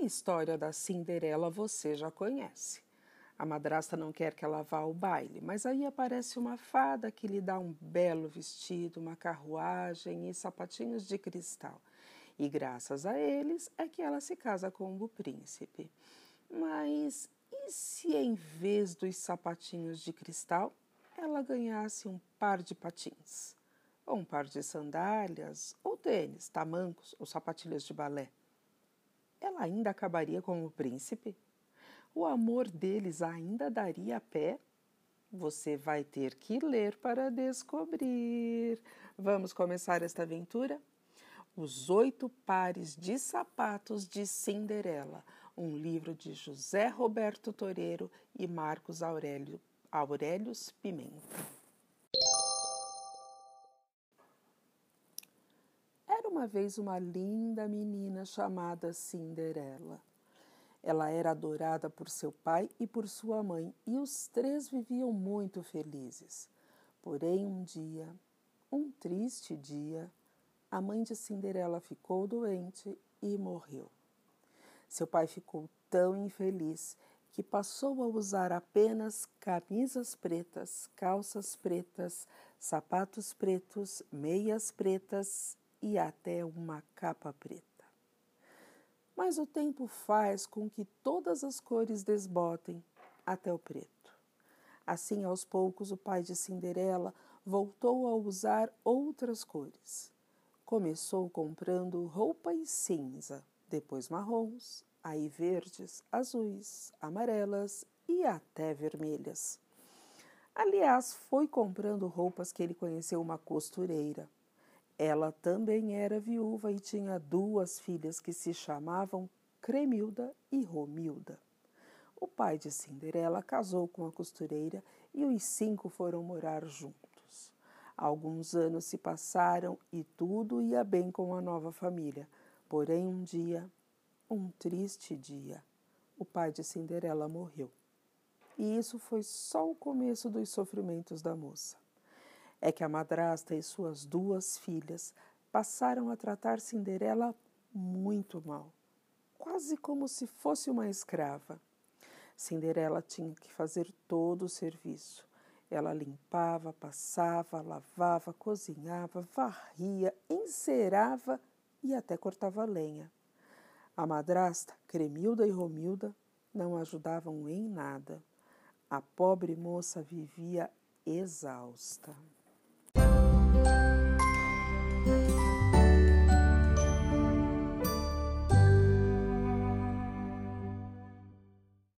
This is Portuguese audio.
A história da Cinderela você já conhece. A madrasta não quer que ela vá ao baile, mas aí aparece uma fada que lhe dá um belo vestido, uma carruagem e sapatinhos de cristal. E graças a eles é que ela se casa com o príncipe. Mas e se em vez dos sapatinhos de cristal ela ganhasse um par de patins? Ou um par de sandálias, ou tênis, tamancos ou sapatilhas de balé? Ela ainda acabaria com o príncipe? o amor deles ainda daria pé? Você vai ter que ler para descobrir. Vamos começar esta aventura? Os Oito Pares de Sapatos de Cinderela, um livro de José Roberto Toreiro e Marcos Aurélio, Aurélios Pimenta. Era uma vez uma linda menina chamada Cinderela. Ela era adorada por seu pai e por sua mãe, e os três viviam muito felizes. Porém, um dia, um triste dia, a mãe de Cinderela ficou doente e morreu. Seu pai ficou tão infeliz que passou a usar apenas camisas pretas, calças pretas, sapatos pretos, meias pretas e até uma capa preta mas o tempo faz com que todas as cores desbotem até o preto. Assim, aos poucos, o pai de Cinderela voltou a usar outras cores. Começou comprando roupas cinza, depois marrons, aí verdes, azuis, amarelas e até vermelhas. Aliás, foi comprando roupas que ele conheceu uma costureira ela também era viúva e tinha duas filhas que se chamavam Cremilda e Romilda. O pai de Cinderela casou com a costureira e os cinco foram morar juntos. Alguns anos se passaram e tudo ia bem com a nova família. Porém, um dia, um triste dia, o pai de Cinderela morreu. E isso foi só o começo dos sofrimentos da moça é que a madrasta e suas duas filhas passaram a tratar Cinderela muito mal, quase como se fosse uma escrava. Cinderela tinha que fazer todo o serviço. Ela limpava, passava, lavava, cozinhava, varria, encerava e até cortava lenha. A madrasta, Cremilda e Romilda, não ajudavam em nada. A pobre moça vivia exausta. Thank you.